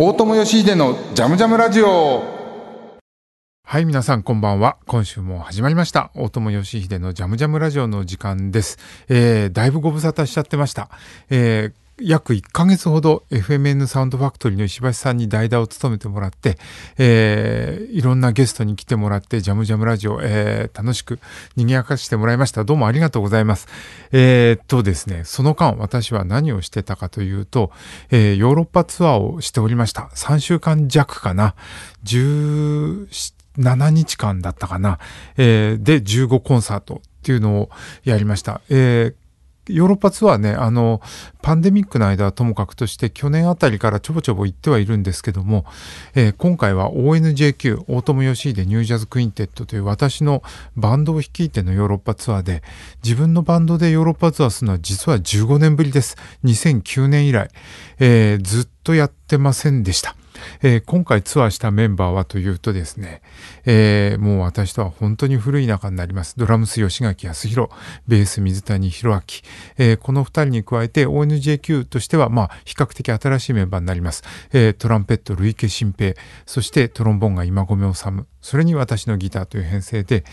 大友義秀のジャムジャムラジオはい、皆さんこんばんは。今週も始まりました。大友義秀のジャムジャムラジオの時間です。えー、だいぶご無沙汰しちゃってました。えー約1ヶ月ほど FMN サウンドファクトリーの石橋さんに代打を務めてもらって、えーいろんなゲストに来てもらって、ジャムジャムラジオ、えー楽しく賑やかしてもらいました。どうもありがとうございます。えーっとですね、その間私は何をしてたかというと、えーヨーロッパツアーをしておりました。3週間弱かな。17 7日間だったかな。えーで、15コンサートっていうのをやりました。えーヨーロッパツアーね、あの、パンデミックの間はともかくとして、去年あたりからちょぼちょぼ行ってはいるんですけども、えー今回は ONJQ、大友義秀ニュージャズクインテットという私のバンドを率いてのヨーロッパツアーで、自分のバンドでヨーロッパツアーするのは実は15年ぶりです。2009年以来、えーずっとやってませんでした。えー今回ツアーしたメンバーはというとですね、えーもう私とは本当に古い仲になります。ドラムス吉垣康弘、ベース水谷弘明、えーこの二人に加えて ONJQ としてはまあ比較的新しいメンバーになります。えートランペット累計新平、そしてトロンボーンが今込治、それに私のギターという編成で、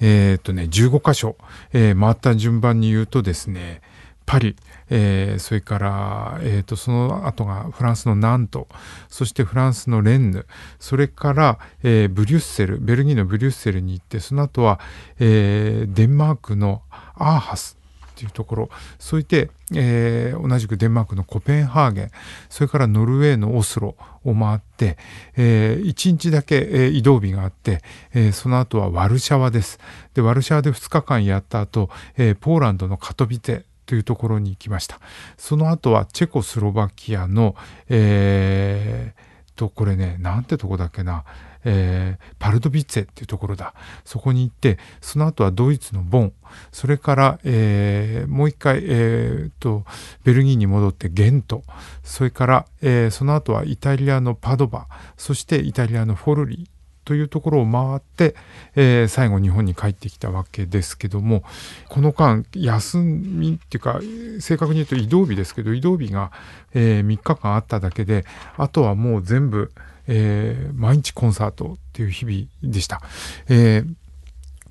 えーっとね、15箇所、えー回った順番に言うとですね、パリ、えーそれから、えー、とその後がフランスのナントそしてフランスのレンヌそれから、えーブリュッセルベルギーのブリュッセルに行ってその後は、えーデンマークのアーハスっていうところそういって、えー同じくデンマークのコペンハーゲンそれからノルウェーのオスロを回って、え1日だけ、えー移動日があって、えーその後はワルシャワです。でワルシャワで2日間やった後、えーポーランドのカトビテというところに行きました。その後はチェコスロバキアの、えー、と、これね、なんてとこだっけな、えーパルドビッツェっていうところだ。そこに行って、その後はドイツのボン、それから、えーもう一回、えーと、ベルギーに戻ってゲント、それから、えーその後はイタリアのパドバ、そしてイタリアのフォルリ。というところを回って、えー最後日本に帰ってきたわけですけどもこの間休みっていうか正確に言うと移動日ですけど移動日が、え3日間あっただけであとはもう全部、えー毎日コンサートっていう日々でした。え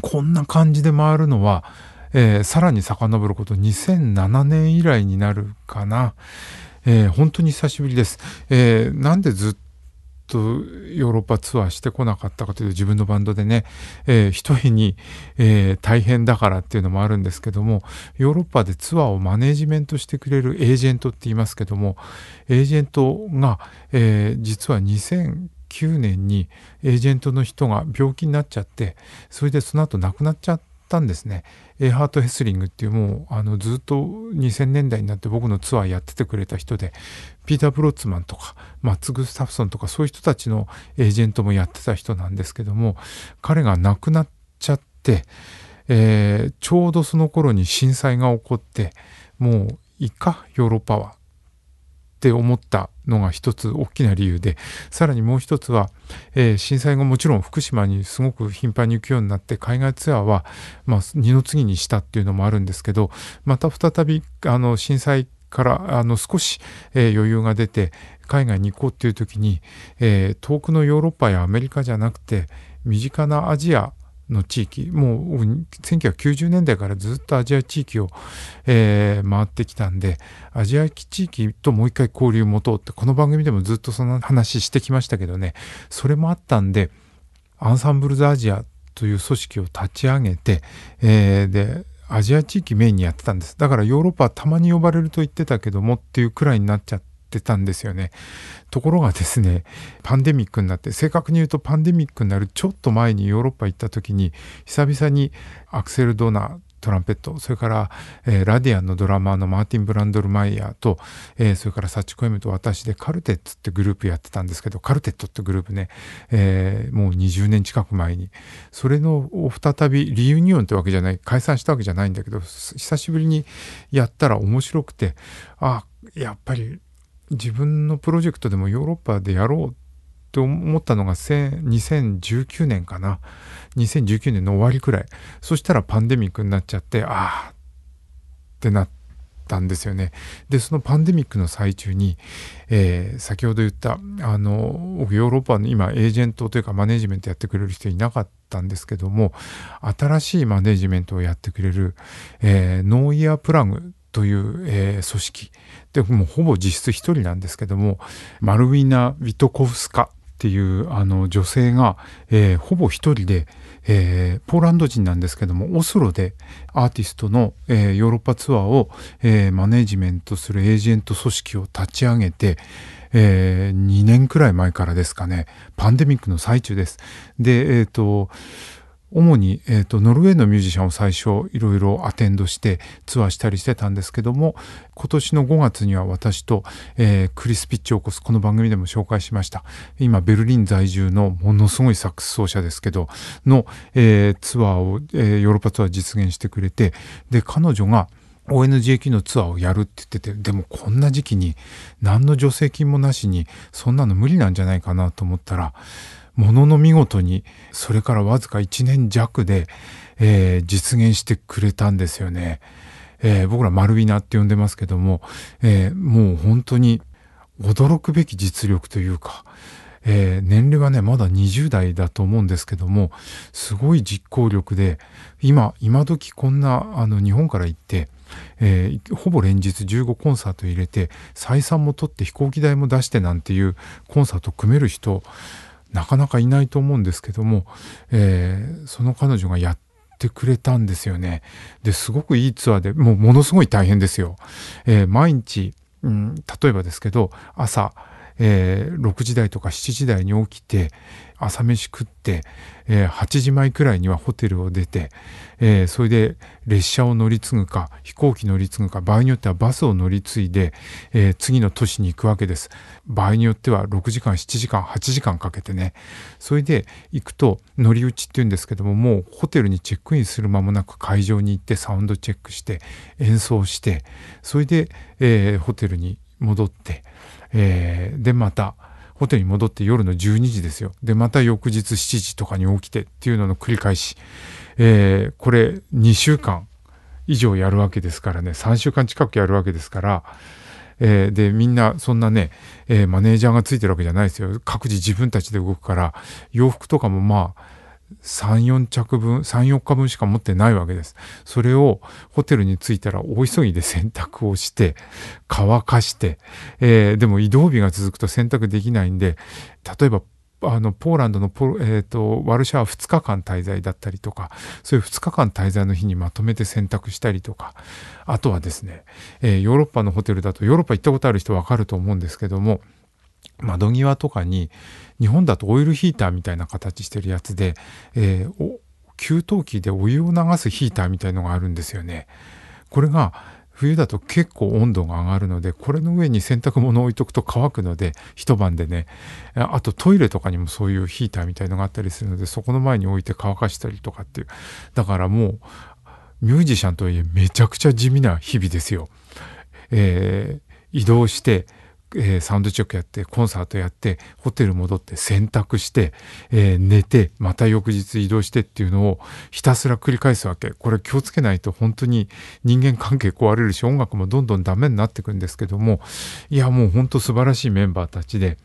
こんな感じで回るのは、えーさらに遡ること2007年以来になるかな。えー本当に久しぶりです。えーなんでずっとヨーロッパツアーしてこなかったかというと自分のバンドでね、えー一重に、えー大変だからっていうのもあるんですけどもヨーロッパでツアーをマネージメントしてくれるエージェントって言いますけどもエージェントが、えー実は2009年にエージェントの人が病気になっちゃってそれでその後亡くなっちゃったんですね。エーハート・ヘスリングっていうもうあのずっと2000年代になって僕のツアーやっててくれた人でピーター・ブロッツマンとかマッツ・グスタフソンとかそういう人たちのエージェントもやってた人なんですけども彼が亡くなっちゃって、えーちょうどその頃に震災が起こってもういいかヨーロッパはって思ったのが一つ大きな理由でさらにもう一つは、えー震災後もちろん福島にすごく頻繁に行くようになって海外ツアーは、まあ、二の次にしたっていうのもあるんですけどまた再びあの震災からあの少し、えー余裕が出て海外に行こうっていう時に、えー遠くのヨーロッパやアメリカじゃなくて身近なアジアの地域もう1990年代からずっとアジア地域を、えー回ってきたんでアジア地域ともう一回交流を持とうってこの番組でもずっとその話してきましたけどねそれもあったんでアンサンブルズアジアという組織を立ち上げて、えーでアジア地域メインにやってたんです。だからヨーロッパはたまに呼ばれると言ってたけどもっていうくらいになっちゃってたんですよね。ところがですねパンデミックになって正確に言うとパンデミックになるちょっと前にヨーロッパ行った時に久々にアクセル・ドナートランペットそれから、えーラディアンのドラマーのマーティン・ブランドルマイヤーと、えーそれからサッチコエムと私でカルテッツってグループやってたんですけどカルテットってグループね、えーもう20年近く前に。それのを再びリユニオンってわけじゃない解散したわけじゃないんだけど久しぶりにやったら面白くてあやっぱり自分のプロジェクトでもヨーロッパでやろうと思ったのが2019年かな。2019年の終わりくらい。そしたらパンデミックになっちゃってああってなったんですよね。でそのパンデミックの最中に、えー、先ほど言ったあのヨーロッパの今エージェントというかマネジメントやってくれる人いなかったんですけども新しいマネジメントをやってくれる、えー、ノーイヤープラグという、えー、組織。でもほぼ実質一人なんですけどもマルウィナ・ウィトコフスカっていうあの女性が、えー、ほぼ一人で、えー、ポーランド人なんですけどもオスロでアーティストの、えー、ヨーロッパツアーを、えマネジメントするエージェント組織を立ち上げて、え2年くらい前からですかねパンデミックの最中です。でえっ、と主に、えーと、ノルウェーのミュージシャンを最初いろいろアテンドしてツアーしたりしてたんですけども今年の5月には私と、えー、クリス・ピッチを起こすこの番組でも紹介しました。今ベルリン在住のものすごいサックス奏者ですけどの、えー、ツアーを、えー、ヨーロッパツアー実現してくれてで彼女が ONGAQ のツアーをやるって言っててでもこんな時期に何の助成金もなしにそんなの無理なんじゃないかなと思ったらものの見事にそれからわずか1年弱で、えー、実現してくれたんですよね。えー、僕ら丸ビナって呼んでますけども、えー、もう本当に驚くべき実力というか、えー、年齢はねまだ20代だと思うんですけどもすごい実行力で今今時こんなあの日本から行って、えー、ほぼ連日15コンサート入れて採算も取って飛行機代も出してなんていうコンサート組める人なかなかいないと思うんですけども、えー、その彼女がやってくれたんですよね。ですごくいいツアーでもうものすごい大変ですよ。えー、毎日、うん、例えばですけど朝、えー、6時台とか7時台に起きて朝飯食って、えー、8時前くらいにはホテルを出て、えー、それで列車を乗り継ぐか飛行機乗り継ぐか場合によってはバスを乗り継いで、えー、次の都市に行くわけです。場合によっては6時間7時間8時間かけてね。それで行くと乗り打ちっていうんですけどももうホテルにチェックインする間もなく会場に行ってサウンドチェックして演奏してそれで、えホテルに戻って、えでまたホテルに戻って夜の12時ですよ。で、また翌日7時とかに起きてっていうのの繰り返し。えー、これ2週間以上やるわけですからね、3週間近くやるわけですから、えー、で、みんなそんなね、えー、マネージャーがついてるわけじゃないですよ。各自自分たちで動くから、洋服とかもまあ、3、4着分、3、4日分しか持ってないわけです。それをホテルに着いたら大急ぎで洗濯をして、乾かして、えー、でも移動日が続くと洗濯できないんで、例えばあのポーランドのポ、えーと、ワルシャワ2日間滞在だったりとかそういう2日間滞在の日にまとめて選択したりとかあとはですね、えー、ヨーロッパのホテルだとヨーロッパ行ったことある人わかると思うんですけども窓際とかに日本だとオイルヒーターみたいな形してるやつで、えー、給湯器でお湯を流すヒーターみたいのがあるんですよね。これが冬だと結構温度が上がるのでこれの上に洗濯物を置いとくと乾くので一晩でねあとトイレとかにもそういうヒーターみたいのがあったりするのでそこの前に置いて乾かしたりとかっていうだからもうミュージシャンといえめちゃくちゃ地味な日々ですよ。えー、移動してえー、サウンドチェックやってコンサートやってホテル戻って洗濯して、えー、寝てまた翌日移動してっていうのをひたすら繰り返すわけ。これ気をつけないと本当に人間関係壊れるし音楽もどんどんダメになっていくんですけども。いやもう本当素晴らしいメンバーたちで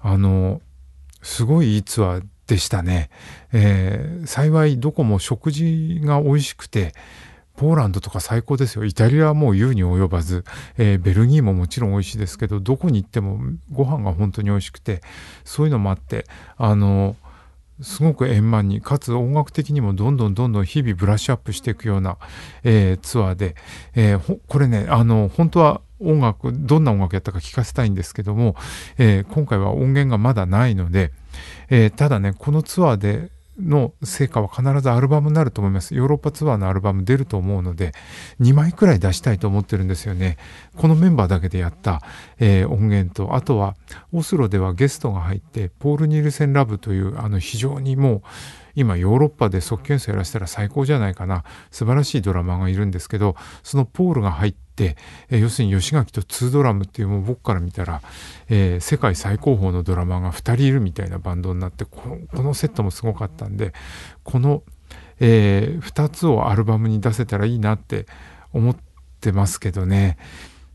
あのすごいいいツアーでしたね、えー、幸いどこも食事が美味しくてポーランドとか最高ですよ。イタリアはもう言うに及ばず、えー、ベルギーももちろん美味しいですけど、どこに行ってもご飯が本当に美味しくて、そういうのもあって、あの、すごく円満に、かつ音楽的にもどんどんどんどん日々ブラッシュアップしていくような、えー、ツアーで、えー、これね、あの、本当は音楽、どんな音楽やったか聞かせたいんですけども、えー、今回は音源がまだないので、えただね、このツアーでの成果は必ずアルバムになると思います。ヨーロッパツアーのアルバム出ると思うので、2枚くらい出したいと思ってるんですよね。このメンバーだけでやった、えー、音源と、あとは、オスロではゲストが入って、ポール・ニールセン・ラブという、あの、非常にもう、今ヨーロッパで即興演奏やらせたら最高じゃないかな素晴らしいドラマがいるんですけどそのポールが入って、え要するに吉垣と2ドラムっていうもう僕から見たら、えー、世界最高峰のドラマが2人いるみたいなバンドになってこのセットもすごかったんでこの、えー、2つをアルバムに出せたらいいなって思ってますけどね。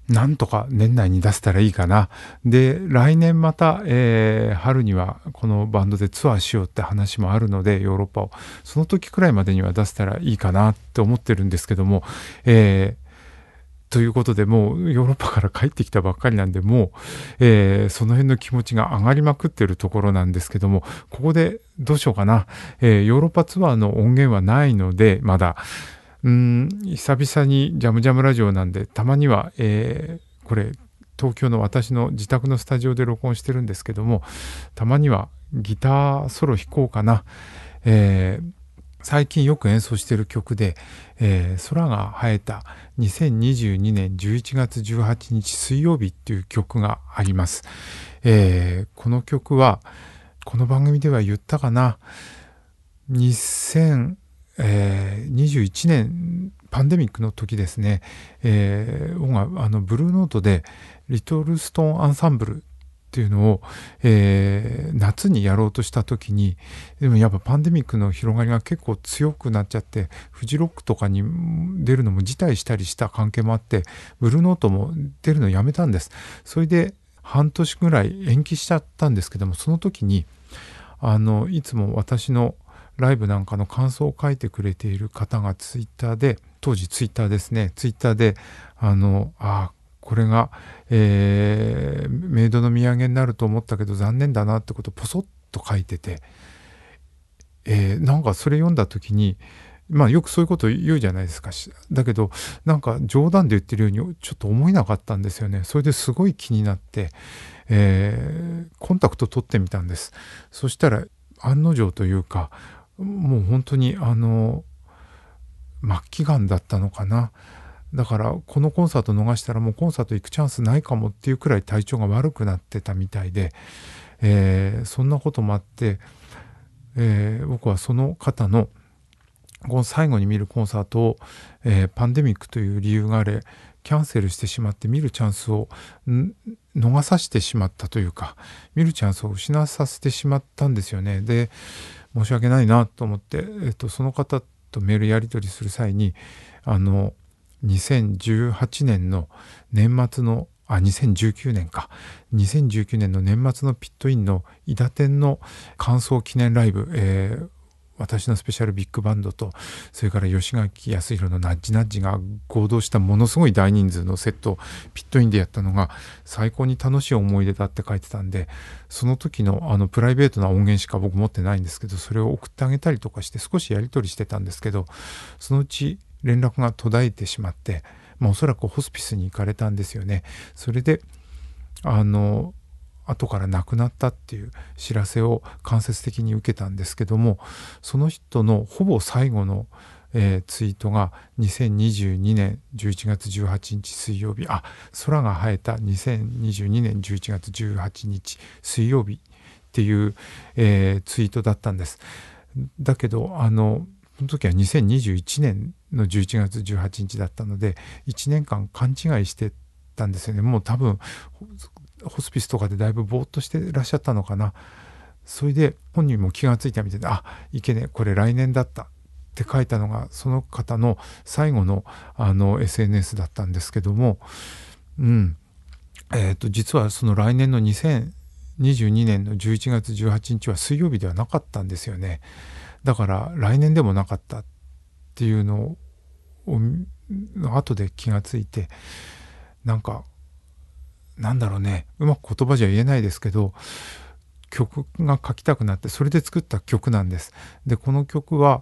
なんとか年内に出せたらいいかな。で、来年また、えー、春にはこのバンドでツアーしようって話もあるので、ヨーロッパを。その時くらいまでには出せたらいいかなって思ってるんですけども、えということでもうヨーロッパから帰ってきたばっかりなんでもう、えー、その辺の気持ちが上がりまくってるところなんですけどもここでどうしようかな、えー、ヨーロッパツアーの音源はないのでまだ。うん久々にジャムジャムラジオなんでたまには、えー、これ東京の私の自宅のスタジオで録音してるんですけどもたまにはギターソロ弾こうかな、えー、最近よく演奏している曲で、えー、空が生えた2022年11月18日水曜日っていう曲があります。えー、この曲は、この番組では言ったかな、2021年パンデミックの時ですね、えー、音楽あのブルーノートでリトルストーンアンサンブルっていうのを、えー、夏にやろうとした時にでもやっぱパンデミックの広がりが結構強くなっちゃってフジロックとかに出るのも辞退したりした関係もあってブルーノートも出るのやめたんです。それで半年ぐらい延期しちゃったんですけどもその時にあのいつも私のライブなんかの感想を書いてくれている方がツイッターで当時ツイッターですねツイッターであのあこれが、えー、メイドの土産になると思ったけど残念だなってことをポソッと書いてて、えー、なんかそれ読んだ時にまあよくそういうこと言うじゃないですか。だけどなんか冗談で言ってるようにちょっと思えなかったんですよね。それですごい気になって、えー、コンタクト取ってみたんです。そしたら案の定というかもう本当にあの末期がんだったのかな。だからこのコンサート逃したらもうコンサート行くチャンスないかもっていうくらい体調が悪くなってたみたいで、えー、そんなこともあって、えー、僕はその方のこの最後に見るコンサートを、えー、パンデミックという理由があれキャンセルしてしまって見るチャンスを逃さしてしまったというか見るチャンスを失わさせてしまったんですよね。で申し訳ないなと思って、えっと、その方とメールやり取りする際にあの2018年の年末のあ2019年か。2019年の年末のピットインの伊田店の感想記念ライブ、えー、私のスペシャルビッグバンドとそれから吉垣康弘のナッジナッジが合同したものすごい大人数のセットをピットインでやったのが最高に楽しい思い出だって書いてたんでその時のあのプライベートな音源しか僕持ってないんですけどそれを送ってあげたりとかして少しやり取りしてたんですけどそのうち連絡が途絶えてしまって、まあ、おそらくホスピスに行かれたんですよね。それであの後から亡くなったっていう知らせを間接的に受けたんですけどもその人のほぼ最後の、えー、ツイートが2022年11月18日水曜日あ空が生えた2022年11月18日水曜日っていう、えー、ツイートだったんです。だけどあのその時は2021年の11月18日だったので1年間勘違いしてたんですよね。もう多分ホスピスとかでだいぶぼーっとしてらっしゃったのかな。それで本人も気がついたみたいであいけねこれ来年だったって書いたのがその方の最後のあの SNS だったんですけどもうん。えっ、ー、と実はその来年の2022年の11月18日は水曜日ではなかったんですよね。だから来年でもなかったっていうのを後で気がついてなんかなんだろうねうまく言葉じゃ言えないですけど曲が書きたくなってそれで作った曲なんです。でこの曲は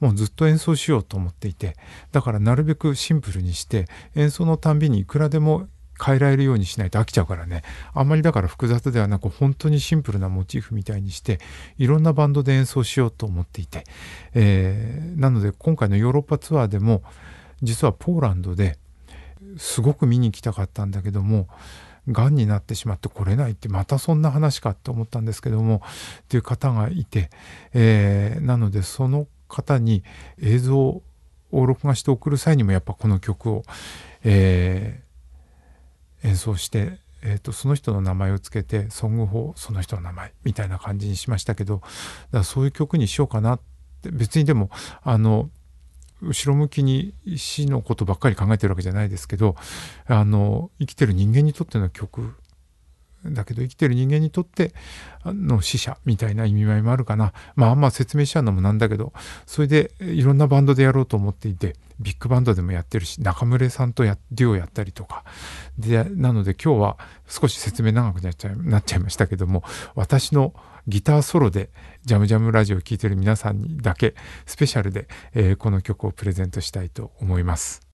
もうずっと演奏しようと思っていてだからなるべくシンプルにして演奏のたんびにいくらでも変えられるようにしないと飽きちゃうからね。あんまりだから複雑ではなく本当にシンプルなモチーフみたいにしていろんなバンドで演奏しようと思っていて、えー、なので今回のヨーロッパツアーでも実はポーランドですごく見に行きたかったんだけどもがんになってしまって来れないってまたそんな話かって思ったんですけどもっていう方がいて、えー、なのでその方に映像を録画して送る際にもやっぱこの曲を、えー、演奏して、えーと、その人の名前をつけてソング法その人の名前みたいな感じにしましたけどだからそういう曲にしようかなって別にでもあの後ろ向きに死のことばっかり考えてるわけじゃないですけどあの生きてる人間にとっての曲だけど生きてる人間にとっての死者みたいな意味合いもあるかなまああんま説明しちゃうのもなんだけどそれでいろんなバンドでやろうと思っていてビッグバンドでもやってるし中村さんとやデュオやったりとかでなので今日は少し説明長くなっちゃいなっちゃいましたけども私のギターソロでジャムジャムラジオを聴いてる皆さんにだけスペシャルで、えー、この曲をプレゼントしたいと思います。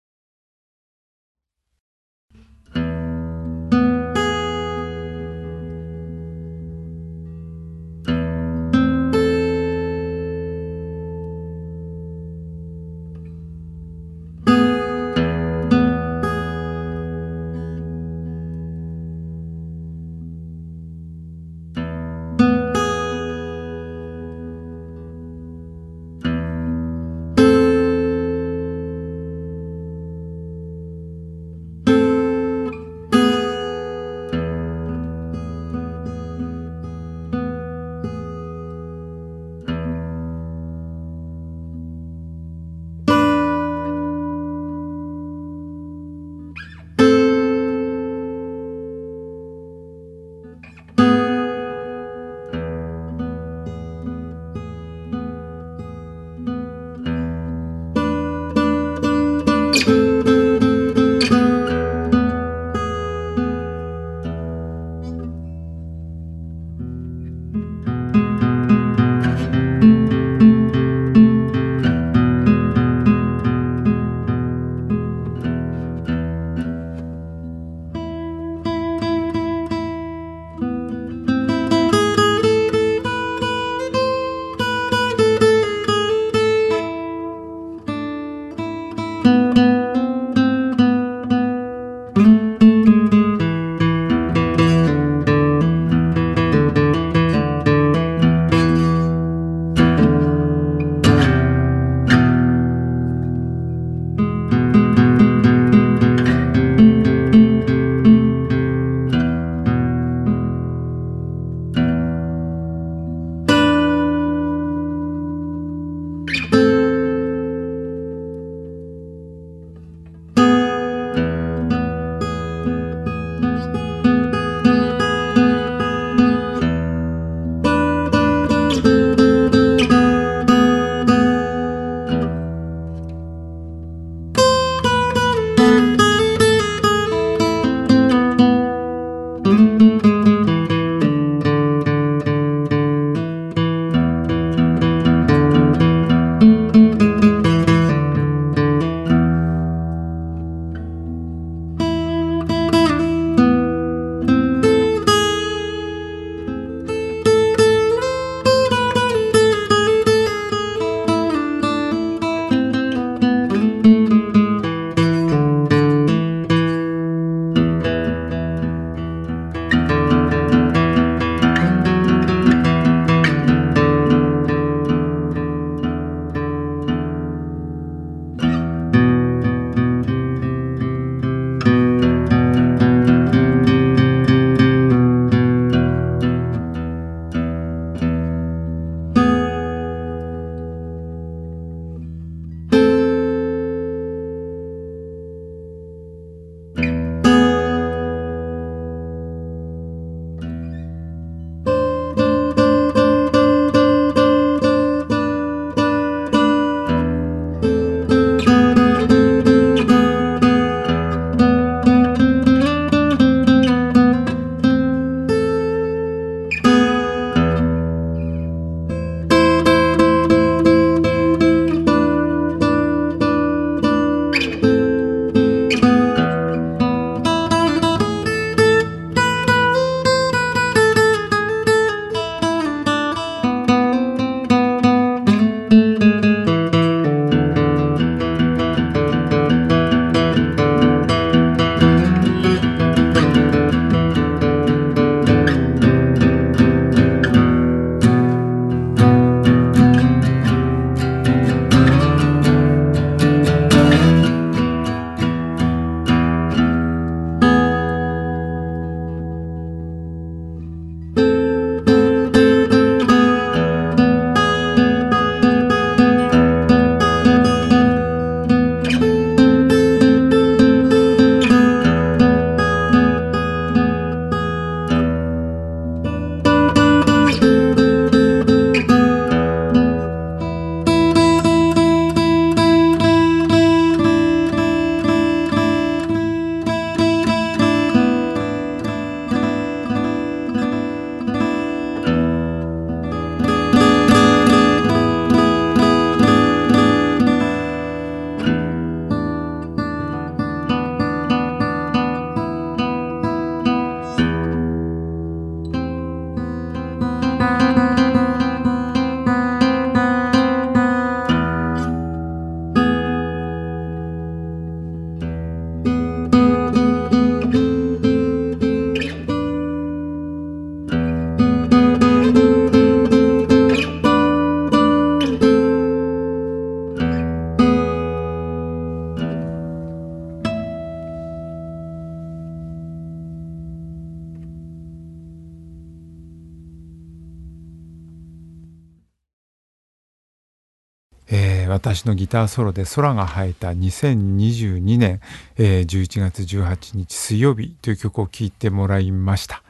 私のギターソロで空が生えた2022年、えー、11月18日水曜日という曲を聴いてもらいました。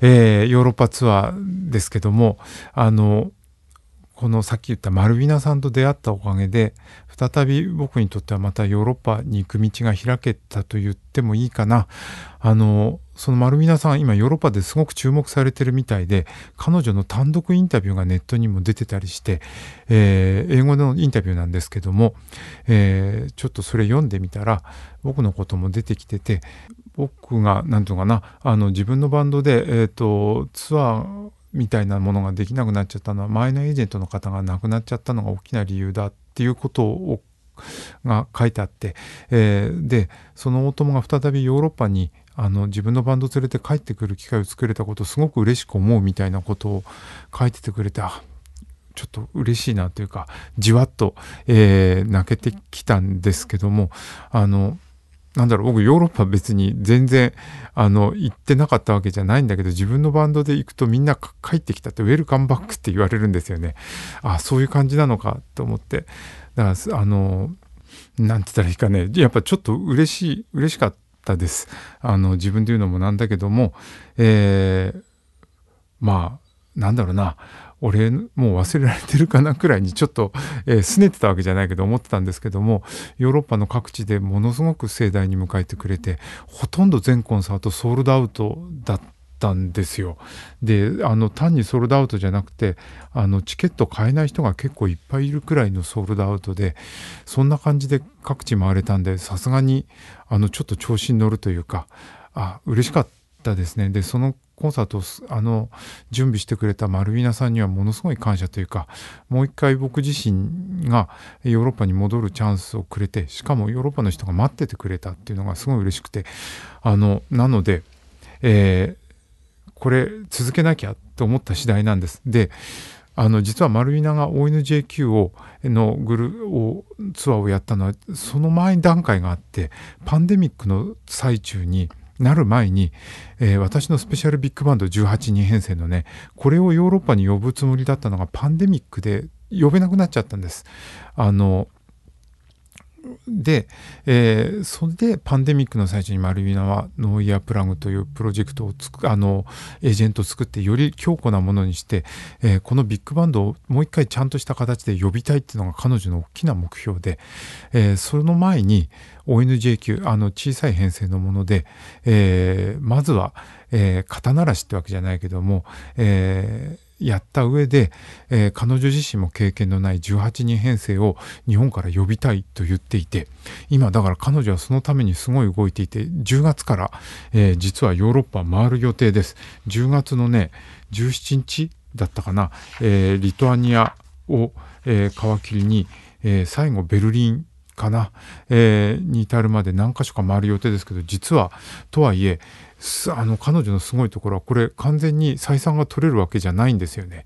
えー、ヨーロッパツアーですけども、あの、このさっき言ったマルビナさんと出会ったおかげで再び僕にとってはまたヨーロッパに行く道が開けたと言ってもいいかな。あのそのマルビナさん今ヨーロッパですごく注目されてるみたいで彼女の単独インタビューがネットにも出てたりして、えー、英語のインタビューなんですけども、えー、ちょっとそれ読んでみたら僕のことも出てきてて僕が何て言うかなあの自分のバンドで、えーとツアーみたいなものができなくなっちゃったのは前のエージェントの方が亡くなっちゃったのが大きな理由だっていうことをが書いてあって、えー、でその大友が再びヨーロッパにあの自分のバンド連れて帰ってくる機会を作れたことすごく嬉しく思うみたいなことを書いててくれてあちょっと嬉しいなというかじわっと、えー、泣けてきたんですけどもあのなんだろう、僕ヨーロッパ別に全然、あの、行ってなかったわけじゃないんだけど、自分のバンドで行くとみんな帰ってきたって、ウェルカムバックって言われるんですよね。あ、そういう感じなのかと思って。だから、あの、なんて言ったらいいかね、やっぱちょっと嬉しい、嬉しかったです。あの、自分で言うのもなんだけども、えー、まあ、なんだろうな、俺もう忘れられてるかなくらいにちょっと、えー、拗ねてたわけじゃないけど思ってたんですけどもヨーロッパの各地でものすごく盛大に迎えてくれてほとんど全コンサートソールドアウトだったんですよ。であの単にソールドアウトじゃなくてあのチケット買えない人が結構いっぱいいるくらいのソールドアウトでそんな感じで各地回れたんでさすがにあのちょっと調子に乗るというかあ嬉しかったですね。でそのコンサートをあの準備してくれたマルビナさんにはものすごい感謝というかもう一回僕自身がヨーロッパに戻るチャンスをくれてしかもヨーロッパの人が待っててくれたっていうのがすごい嬉しくてあのなので、えー、これ続けなきゃと思った次第なんです。であの実はマルビナが ONJQ をのグルをツアーをやったのはその前に段階があってパンデミックの最中になる前に、えー、私のスペシャルビッグバンド18人編成のね、これをヨーロッパに呼ぶつもりだったのがパンデミックで呼べなくなっちゃったんです。あの、で、えー、それでパンデミックの最初にマルビナはノーイヤープラグというプロジェクトをつくあのエージェントを作ってより強固なものにして、えー、このビッグバンドをもう一回ちゃんとした形で呼びたいっていうのが彼女の大きな目標で、えー、その前に ONJQ あの小さい編成のもので、え、まずは、えー、肩慣らしってわけじゃないけども、えーやった上で、えー、彼女自身も経験のない18人編成を日本から呼びたいと言っていて今だから彼女はそのためにすごい動いていて10月から、えー、実はヨーロッパ回る予定です。10月のね17日だったかな、えー、リトアニアを、え皮切りに、え最後ベルリンかな、えーに至るまで何か所か回る予定ですけど実はとはいえあの彼女のすごいところはこれ完全に採算が取れるわけじゃないんですよね。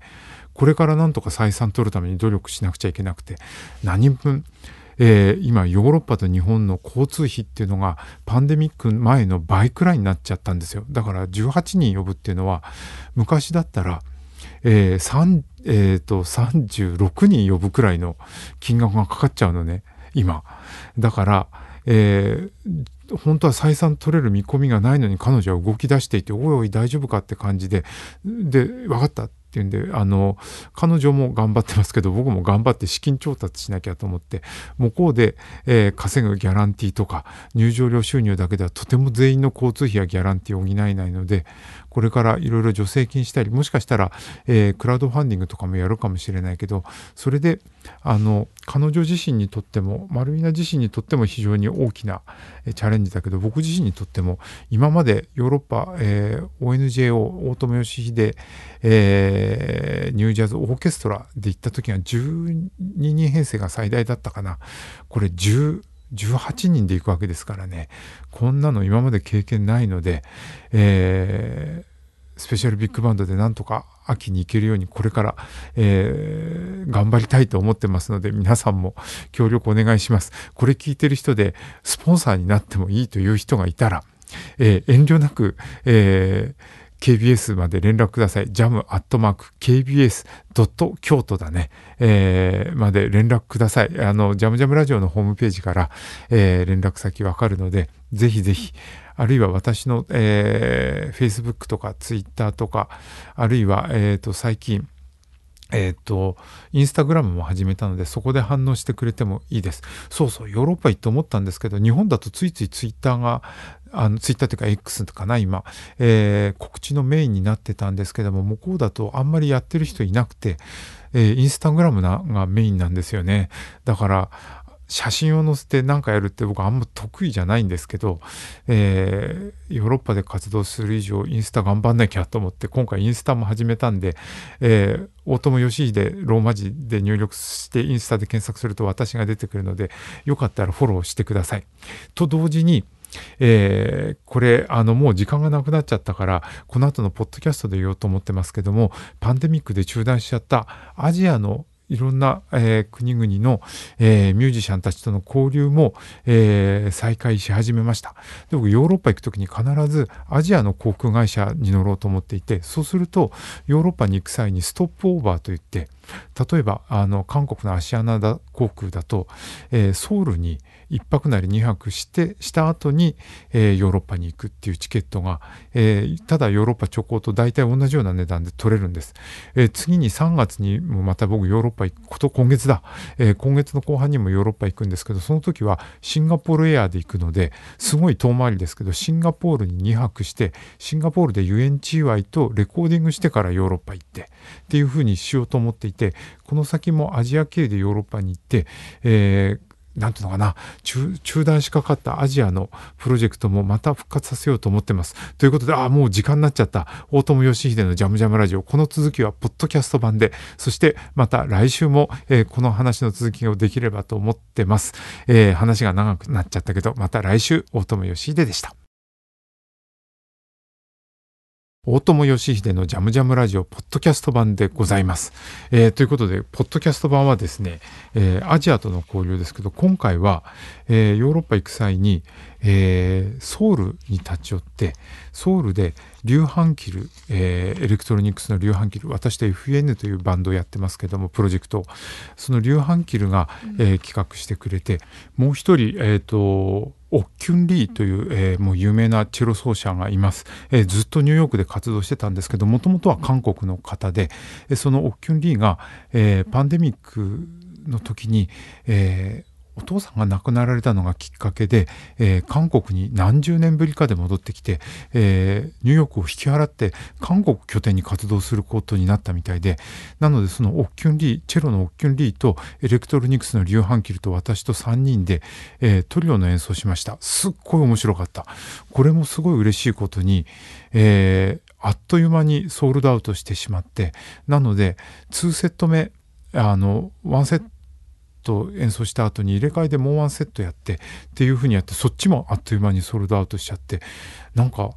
これからなんとか採算取るために努力しなくちゃいけなくて何分、えー、今ヨーロッパと日本の交通費っていうのがパンデミック前の倍くらいになっちゃったんですよ。だから18人呼ぶっていうのは昔だったら、えー3えーと、36人呼ぶくらいの金額がかかっちゃうのね。今。だから、えー、本当は採算取れる見込みがないのに彼女は動き出していて、おいおい大丈夫かって感じで、で、分かったっていうんで、あの、彼女も頑張ってますけど、僕も頑張って資金調達しなきゃと思って、向こうで、えー、稼ぐギャランティーとか、入場料収入だけではとても全員の交通費やギャランティーを補えないので、これからいろいろ助成金したり、もしかしたら、えー、クラウドファンディングとかもやるかもしれないけど、それで、あの、彼女自身にとっても、マルイナ自身にとっても非常に大きなチャレンジだけど、僕自身にとっても、今までヨーロッパ、えー、ONJO、大友義秀、えー、ニュージャズオーケストラで行った時は12人編成が最大だったかな。これ10、18人で行くわけですからねこんなの今まで経験ないので、えー、スペシャルビッグバンドでなんとか秋に行けるようにこれから、えー、頑張りたいと思ってますので皆さんも協力お願いします。これ聞いてる人でスポンサーになってもいいという人がいたら、えー、遠慮なく、えー KBS まで連絡ください。jam.kbs. 京都だね。えー、まで連絡ください。あの、ジャムジャムラジオのホームページから、えー、連絡先わかるので、ぜひぜひ、あるいは私の、えー、Facebook とか Twitter とか、あるいは、えっ、ー、と、最近、えっ、ー、と、インスタグラムも始めたので、そこで反応してくれてもいいです。そうそう、ヨーロッパ行って思ったんですけど、日本だとついついツイッターが、あの、ツイッターというか X とかな、今、えー、告知のメインになってたんですけども、向こうだとあんまりやってる人いなくて、えー、インスタグラムながメインなんですよね。だから、写真を載せて何かやるって僕あんま得意じゃないんですけど、えー、ヨーロッパで活動する以上インスタ頑張んなきゃと思って今回インスタも始めたんで、えー、大友義秀ローマ字で入力してインスタで検索すると私が出てくるのでよかったらフォローしてください。と同時にえー、これあのもう時間がなくなっちゃったからこの後のポッドキャストで言おうと思ってますけどもパンデミックで中断しちゃったアジアのいろんな、えー、国々の、えー、ミュージシャンたちとの交流も、えー、再開し始めました。で僕ヨーロッパ行く時に必ずアジアの航空会社に乗ろうと思っていてそうするとヨーロッパに行く際にストップオーバーといって例えばあの韓国のアシアナ航空だと、え、ソウルに1泊なり2泊してした後に、えー、ヨーロッパに行くっていうチケットが、えー、ただヨーロッパ直行と大体同じような値段で取れるんです、えー、次に3月にもまた僕ヨーロッパ行くこと今月だ、え、今月の後半にもヨーロッパ行くんですけどその時はシンガポールエアで行くのですごい遠回りですけどシンガポールに2泊してシンガポールで遊園地祝いとレコーディングしてからヨーロッパ行ってっていうふうにしようと思っていてこの先もアジア系でヨーロッパに行って、えーなんていうのかな中、中断しかかったアジアのプロジェクトもまた復活させようと思ってます。ということで、ああ、もう時間になっちゃった。大友義秀のジャムジャムラジオ。この続きは、ポッドキャスト版で、そしてまた来週も、えー、この話の続きをできればと思ってます。えー、話が長くなっちゃったけど、また来週、大友義秀でした。大友義秀のジャムジャムラジオポッドキャスト版でございます。えー、ということで、ポッドキャスト版はですね、えー、アジアとの交流ですけど、今回は、えー、ヨーロッパ行く際に、えソウルに立ち寄って、ソウルでリューハンキル、えエレクトロニクスのリューハンキル、私と FN というバンドをやってますけども、プロジェクト、そのリューハンキルが、え企画してくれて、もう一人、えっ、と、オッキュン・リーという、えー、もう有名なチェロ奏者がいます、えー、ずっとニューヨークで活動してたんですけどもともとは韓国の方で、え、そのオッキュン・リーが、えー、パンデミックの時に、えー、お父さんが亡くなられたのがきっかけで、えー、韓国に何十年ぶりかで戻ってきて、えー、ニューヨークを引き払って韓国拠点に活動することになったみたいでなのでそのオッキュンリーチェロのオッキュンリーとエレクトロニクスのリュウ・ハンキルと私と3人で、えー、トリオの演奏しました。すっごい面白かった。これもすごい嬉しいことに、えー、あっという間にソールドアウトしてしまってなので2セット目あの1セットと演奏した後に入れ替えでもうワンセットやってっていう風にやってそっちもあっという間にソールドアウトしちゃってなんか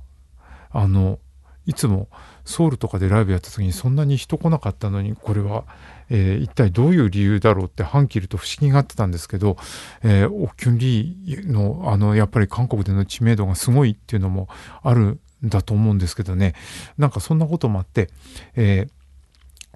あのいつもソウルとかでライブやった時にそんなに人来なかったのにこれは、えー、一体どういう理由だろうって半切ると不思議がってたんですけど、えー、オキュンリーのあのやっぱり韓国での知名度がすごいっていうのもあるんだと思うんですけどね。なんかそんなこともあって、えー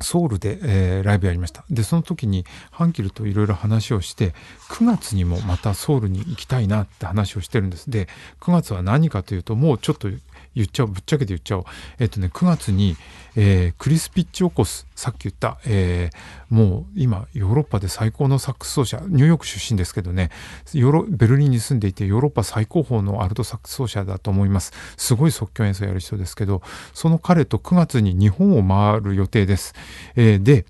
ソウルで、えー、ライブやりました。で、その時にハンキルといろいろ話をして、9月にもまたソウルに行きたいなって話をしてるんです。で、9月は何かというと、もうちょっと言っちゃおう、ぶっちゃけて言っちゃおう。えっとね、9月に、えー、クリス・ピッチオコス、さっき言った、えー、もう今、ヨーロッパで最高のサックス奏者、ニューヨーク出身ですけどね、ヨロベルリンに住んでいて、ヨーロッパ最高峰のアルトサックス奏者だと思います。すごい即興演奏やる人ですけど、その彼と9月に日本を回る予定です。えー、で、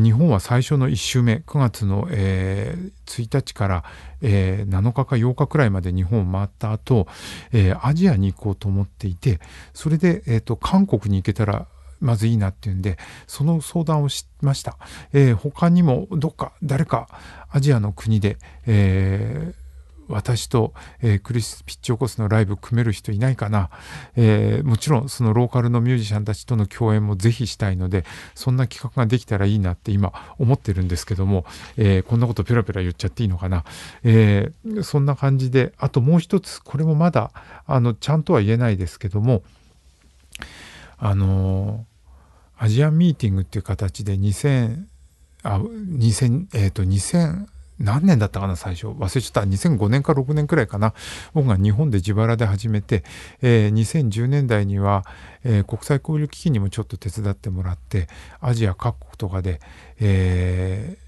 日本は最初の1週目9月の、えー、1日から、えー、7日か8日くらいまで日本を回った後、えー、アジアに行こうと思っていてそれで、えーと、韓国に行けたらまずいいなっていうんでその相談をしました、えー、他にもどっか誰かアジアの国で、えー私と、えー、クリス・ピッチオコスのライブ組める人いないかな、えー、もちろんそのローカルのミュージシャンたちとの共演もぜひしたいのでそんな企画ができたらいいなって今思ってるんですけども、えー、こんなことペラペラ言っちゃっていいのかな、えそんな感じであともう一つこれもまだあのちゃんとは言えないですけどもあのアジアンミーティングっていう形で2000あ2000えっ、と2000何年だったかな最初。忘れちゃった。2005年か6年くらいかな。僕が日本で自腹で始めて、えー、2010年代には、えー、国際交流基金にもちょっと手伝ってもらってアジア各国とかで、えー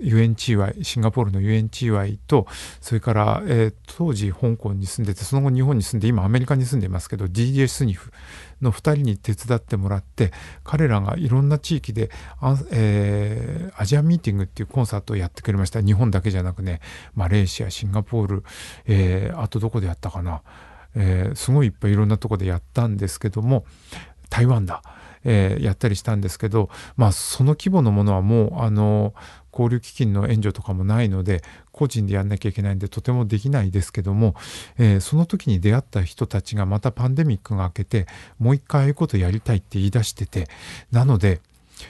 UNCY シンガポールの UNCY とそれから、えー、当時香港に住んでてその後日本に住んで今アメリカに住んでますけど DJ スニフの2人に手伝ってもらって彼らがいろんな地域であ、えー、アジアミーティングっていうコンサートをやってくれました日本だけじゃなくねマレーシアシンガポール、えー、あとどこでやったかな、え、すごいいっぱいいろんなとこでやったんですけども台湾だ。えー、やったりしたんですけど、まあ、その規模のものはもうあの交流基金の援助とかもないので個人でやんなきゃいけないんでとてもできないですけども、えー、その時に出会った人たちがまたパンデミックが明けてもう一回ああいうことやりたいって言い出しててなので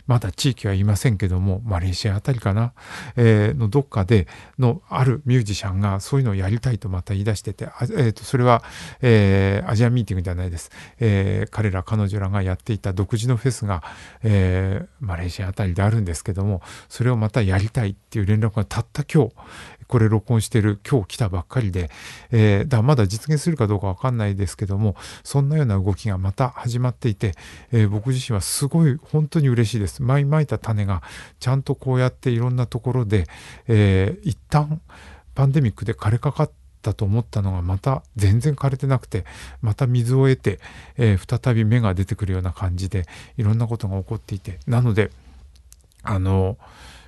まだ地域は言いませんけどもマレーシアあたりかな、えー、のどっかでのあるミュージシャンがそういうのをやりたいとまた言い出してて、えー、とそれは、えー、アジアミーティングじゃないです、えー、彼ら彼女らがやっていた独自のフェスが、えー、マレーシアあたりであるんですけどもそれをまたやりたいっていう連絡がたった今日これ録音してる今日来たばっかりで、えー、だまだ実現するかどうかわかんないですけどもそんなような動きがまた始まっていて、えー、僕自身はすごい本当に嬉しいです。前まいた種がちゃんとこうやっていろんなところで、えー、一旦パンデミックで枯れかかったと思ったのがまた全然枯れてなくてまた水を得て、えー、再び芽が出てくるような感じでいろんなことが起こっていてなのであの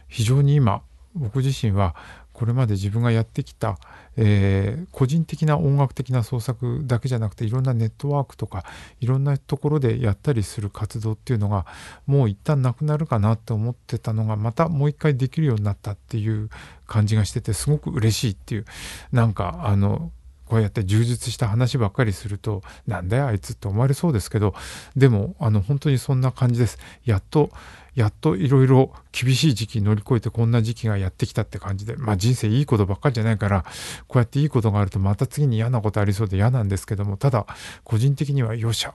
非常に今僕自身はこれまで自分がやってきた、えー、個人的な音楽的な創作だけじゃなくていろんなネットワークとかいろんなところでやったりする活動っていうのがもう一旦なくなるかなって思ってたのがまたもう一回できるようになったっていう感じがしててすごく嬉しいっていうなんかあのこうやって充実した話ばっかりするとなんだよあいつって思われそうですけどでもあの本当にそんな感じです。やっとやっといろいろ厳しい時期乗り越えてこんな時期がやってきたって感じで、まあ人生いいことばっかりじゃないから、こうやっていいことがあるとまた次に嫌なことありそうで嫌なんですけども、ただ個人的にはよっし、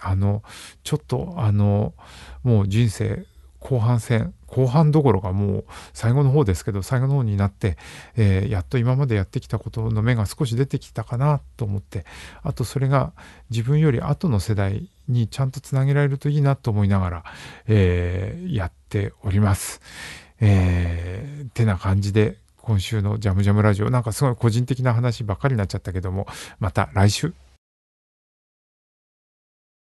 あの、ちょっとあの、もう人生後半戦後半どころかもう最後の方ですけど最後の方になって、えー、やっと今までやってきたことの芽が少し出てきたかなと思ってあとそれが自分より後の世代にちゃんとつなげられるといいなと思いながら、えー、やっております。えー、てな感じで今週のジャムジャムラジオなんかすごい個人的な話ばっかりになっちゃったけどもまた来週